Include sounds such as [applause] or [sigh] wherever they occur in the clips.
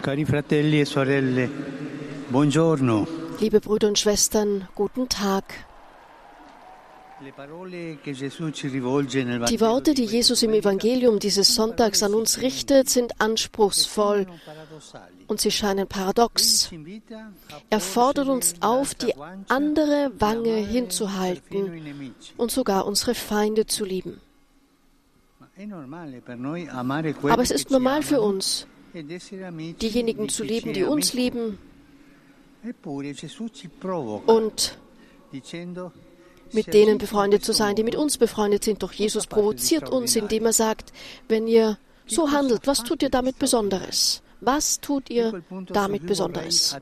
Cari fratelli e sorelle, buongiorno. Liebe Brüder und Schwestern, guten Tag. Die Worte, die Jesus im Evangelium dieses Sonntags an uns richtet, sind anspruchsvoll und sie scheinen paradox. Er fordert uns auf, die andere Wange hinzuhalten und sogar unsere Feinde zu lieben. Aber es ist normal für uns, diejenigen zu lieben, die uns lieben und mit denen befreundet zu sein, die mit uns befreundet sind. Doch Jesus provoziert uns, indem er sagt, wenn ihr so handelt, was tut ihr damit Besonderes? Was tut ihr damit Besonderes?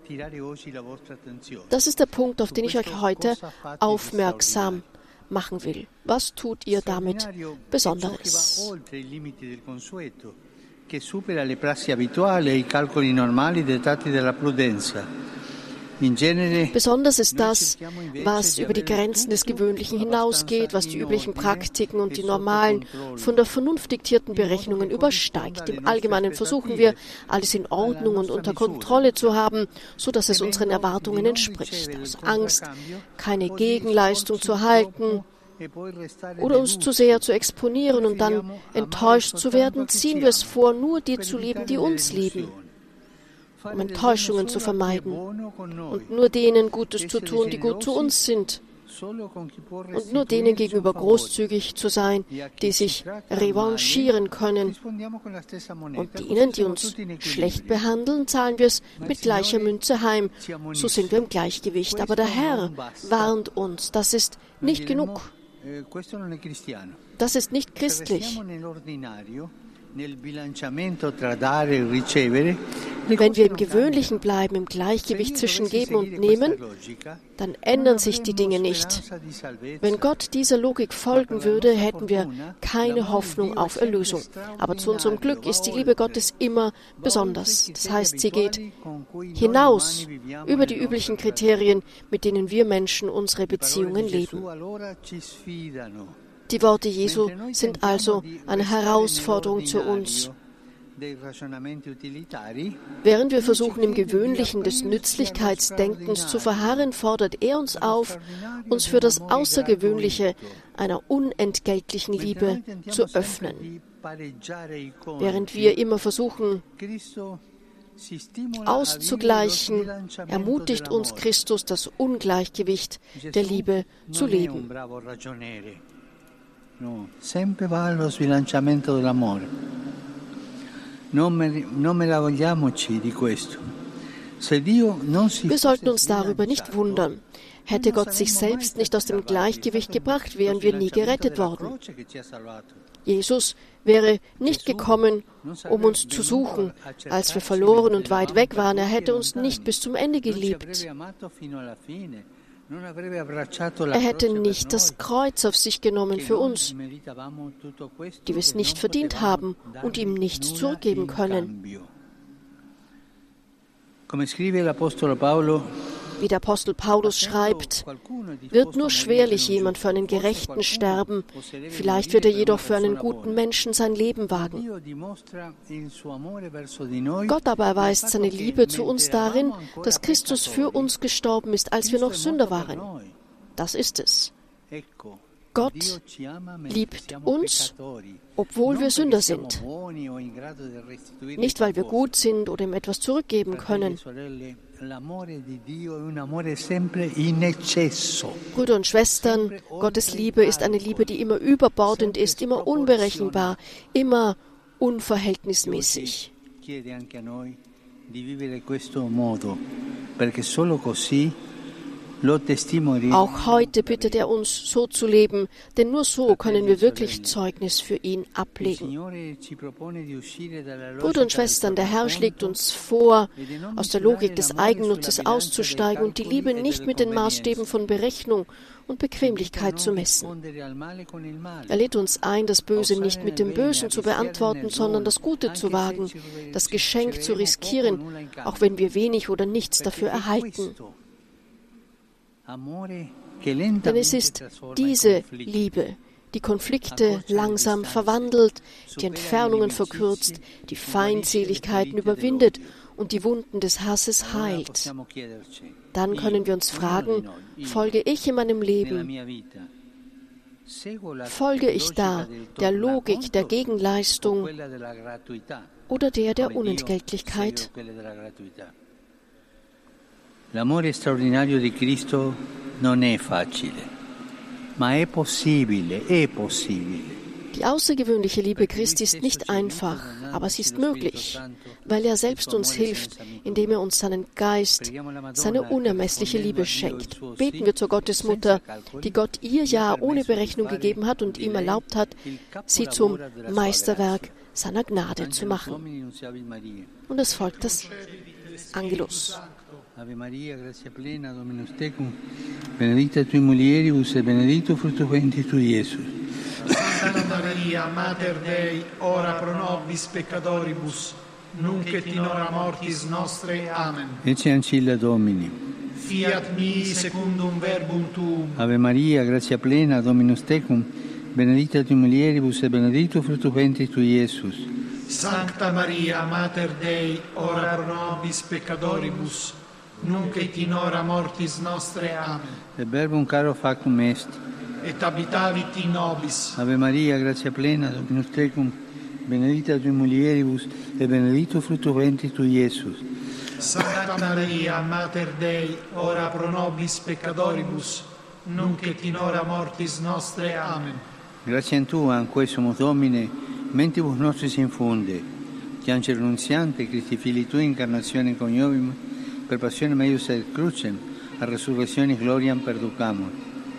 Das ist der Punkt, auf den ich euch heute aufmerksam machen will. Was tut ihr damit Besonderes? Che supera le prassi abituali e i calcoli normali dettati dalla prudenza. Besonders ist das, was über die Grenzen des Gewöhnlichen hinausgeht, was die üblichen Praktiken und die normalen, von der Vernunft diktierten Berechnungen übersteigt. Im Allgemeinen versuchen wir, alles in Ordnung und unter Kontrolle zu haben, so dass es unseren Erwartungen entspricht. Aus Angst, keine Gegenleistung zu halten, oder uns zu sehr zu exponieren und dann enttäuscht zu werden, ziehen wir es vor, nur die zu lieben, die uns lieben um Enttäuschungen zu vermeiden und nur denen Gutes zu tun, die gut zu uns sind und nur denen gegenüber großzügig zu sein, die sich revanchieren können. Und denen, die uns schlecht behandeln, zahlen wir es mit gleicher Münze heim. So sind wir im Gleichgewicht. Aber der Herr warnt uns, das ist nicht genug. Das ist nicht christlich. Wenn wir im Gewöhnlichen bleiben, im Gleichgewicht zwischen Geben und Nehmen, dann ändern sich die Dinge nicht. Wenn Gott dieser Logik folgen würde, hätten wir keine Hoffnung auf Erlösung. Aber zu unserem Glück ist die Liebe Gottes immer besonders. Das heißt, sie geht hinaus über die üblichen Kriterien, mit denen wir Menschen unsere Beziehungen leben. Die Worte Jesu sind also eine Herausforderung zu uns. Während wir versuchen, im Gewöhnlichen des Nützlichkeitsdenkens zu verharren, fordert er uns auf, uns für das Außergewöhnliche einer unentgeltlichen Liebe zu öffnen. Während wir immer versuchen, auszugleichen, ermutigt uns Christus, das Ungleichgewicht der Liebe zu leben. No, sempre va allo sbilanciamento dell'amore. Non, non meravigliamoci di questo. Wir sollten uns darüber nicht wundern. Hätte Gott sich selbst nicht aus dem Gleichgewicht gebracht, wären wir nie gerettet worden. Jesus wäre nicht gekommen, um uns zu suchen, als wir verloren und weit weg waren. Er hätte uns nicht bis zum Ende geliebt. Er hätte nicht das Kreuz auf sich genommen für uns, die wir es nicht verdient haben und ihm nichts zurückgeben können. Come scrive l'Apostolo Paolo, wie der Apostel Paulus schreibt, wird nur schwerlich jemand für einen Gerechten sterben, vielleicht wird er jedoch für einen guten Menschen sein Leben wagen. Gott aber erweist seine Liebe zu uns darin, dass Christus für uns gestorben ist, als wir noch Sünder waren. Das ist es. Gott liebt uns, obwohl wir Sünder sind. Nicht, weil wir gut sind oder ihm etwas zurückgeben können. Brüder und Schwestern, Gottes Liebe ist eine Liebe, die immer überbordend ist, immer unberechenbar, immer unverhältnismäßig. Auch heute bittet er uns, so zu leben, denn nur so können wir wirklich Zeugnis für ihn ablegen. Brüder und Schwestern, der Herr schlägt uns vor, aus der Logik des Eigennutzes auszusteigen und die Liebe nicht mit den Maßstäben von Berechnung und Bequemlichkeit zu messen. Er lädt uns ein, das Böse nicht mit dem Bösen zu beantworten, sondern das Gute zu wagen, das Geschenk zu riskieren, auch wenn wir wenig oder nichts dafür erhalten. Denn es ist diese Liebe, die Konflikte langsam verwandelt, die Entfernungen verkürzt, die Feindseligkeiten überwindet und die Wunden des Hasses heilt. Dann können wir uns fragen, folge ich in meinem Leben? Folge ich da der Logik der Gegenleistung oder der der Unentgeltlichkeit? L'amore straordinario di Cristo non è facile, ma è possibile, è possibile. Die außergewöhnliche Liebe Christi ist nicht einfach, aber sie ist möglich, weil er selbst uns hilft, indem er uns seinen Geist, seine unermessliche Liebe schenkt. Beten wir zur Gottesmutter, die Gott ihr Ja ohne Berechnung gegeben hat und ihm erlaubt hat, sie zum Meisterwerk seiner Gnade zu machen. Und es folgt das Angelos. Ave Maria, grazia plena, Dominus tecum, benedicta tui mulieribus e benedictus fructus ventris tui, Iesus. Santa Maria, Mater Dei, ora pro nobis peccatoribus, nunc et in hora mortis nostre. Amen. Ecce ancilla Domini. Fiat mi secundum verbum tuum. Ave Maria, grazia plena, Dominus tecum, benedicta tui mulieribus e benedictus fructus ventris tui, Iesus. Sancta Maria, Mater Dei, ora pro nobis peccatoribus, nunc et in hora mortis nostre. Amen. E verbum caro factum est. Et habitavit in nobis. Ave Maria, grazia plena, Dominus tecum, benedicta tui mulieribus e benedictus fructus ventris tui, Iesus. Santa Maria, Mater Dei, ora pro nobis peccatoribus, nunc et in hora mortis nostre. Amen. Grazie a Tua, quae sumus Domine, mentibus nostris infunde, angelo nunziante, Christi Fili Tui, incarnazione coniovim, per passione meius et crucem, a resurrectionis gloriam perducamur.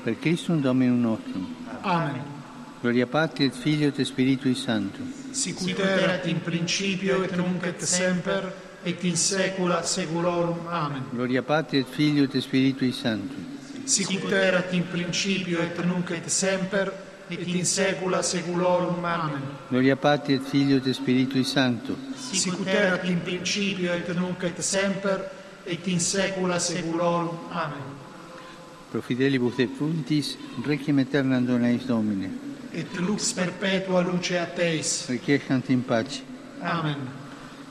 Per Christum Dominum nostrum. Amen. Gloria Patri et Filio et Spiritui Sancto. Sicut erat in principio et nunc et semper et in saecula saeculorum. Amen. Gloria Patri et Filio et Spiritui Sancto. Sicut erat in principio et nunc et semper et in saecula saeculorum. Amen. Gloria Patri et Filio et Spiritui Sancto. Sicut erat in principio et nunc et semper et in saecula saeculorum. Amen. Pro fidelibus defuntis, requiem aeternam dona eis Domine. Et lux perpetua luce a Teis. Requiescant in pace. Amen.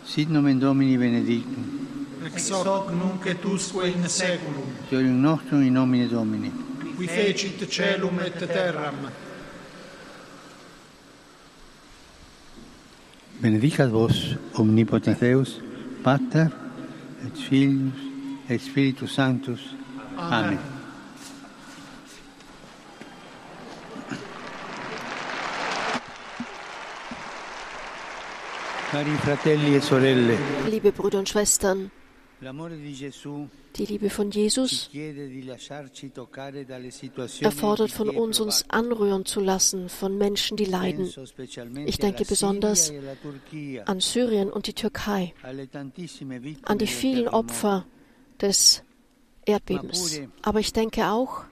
Sit nomen Domini benedictum. Ex hoc nunc et usque in saeculum. Glorium nostrum in nomine Domini. Qui fecit celum et terram. Benedicat vos, omnipotens Deus, Pater, et Filius, et Spiritus Sanctus. Amen. Fratelli e sorelle, Liebe Brüder und Schwestern, die Liebe von Jesus erfordert von uns, uns anrühren zu lassen von Menschen, die leiden. Ich denke besonders e An Syrien und die Türkei, an die vielen. Opfer des Erdbebens. Aber ich denke auch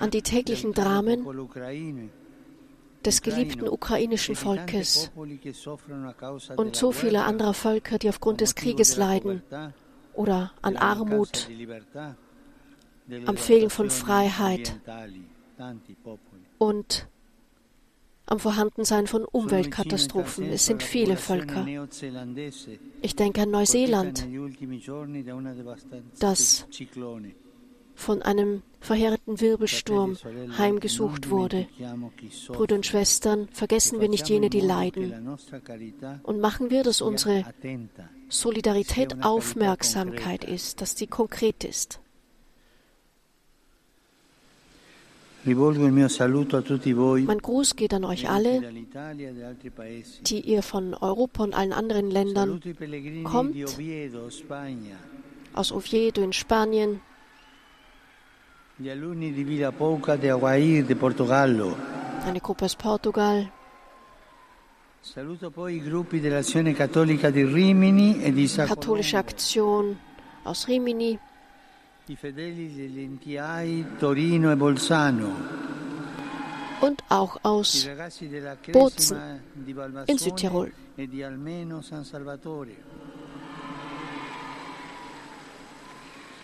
an die täglichen Dramen des geliebten ukrainischen Volkes und so guerra, anderer Völker, die aufgrund des Krieges leiden oder an Armut, am Fehlen von Freiheit. und am Vorhandensein von Umweltkatastrophen. Es sind viele Völker. Ich denke an Neuseeland, das. Von einem verheerenden Wirbelsturm heimgesucht wurde. Brüder und Schwestern, vergessen wir nicht jene, die leiden. Und machen wir, dass unsere Solidarität Aufmerksamkeit ist, dass sie konkret ist. Mein Gruß geht an euch alle, die ihr von Europa und allen anderen Ländern kommt. aus Oviedo in Spanien, eine Gruppe aus Portugal. E Katholische Aktion aus Rimini. Torino e Bolzano, und auch aus Bozen in Südtirol. e di Almeno San Salvatore. Gli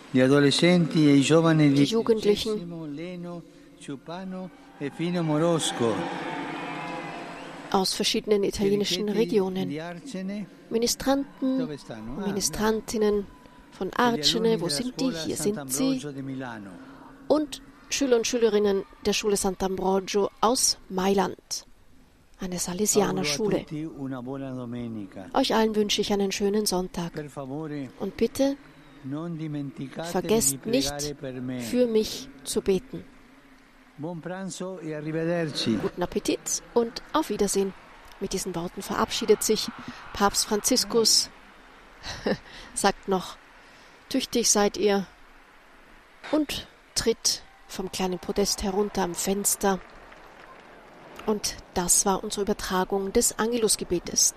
adolescenti e i giovani di Die Jugendlichen e. Aus verschiedenen italienischen Regionen. Ministranten, Ah, Ministrantinnen von Arcene, wo sind die? Hier sind sie. Und Schüler und Schülerinnen der Schule Sant'Ambrogio aus Mailand, eine Salesianerschule. Euch allen wünsche ich einen schönen Sonntag. Und bitte vergesst nicht, für mich zu beten. Guten Appetit und auf Wiedersehen. Mit diesen Worten verabschiedet sich Papst Franziskus, [laughs] sagt noch, tüchtig seid ihr und tritt vom kleinen Podest herunter am Fenster. Und das war unsere Übertragung des Angelusgebetes.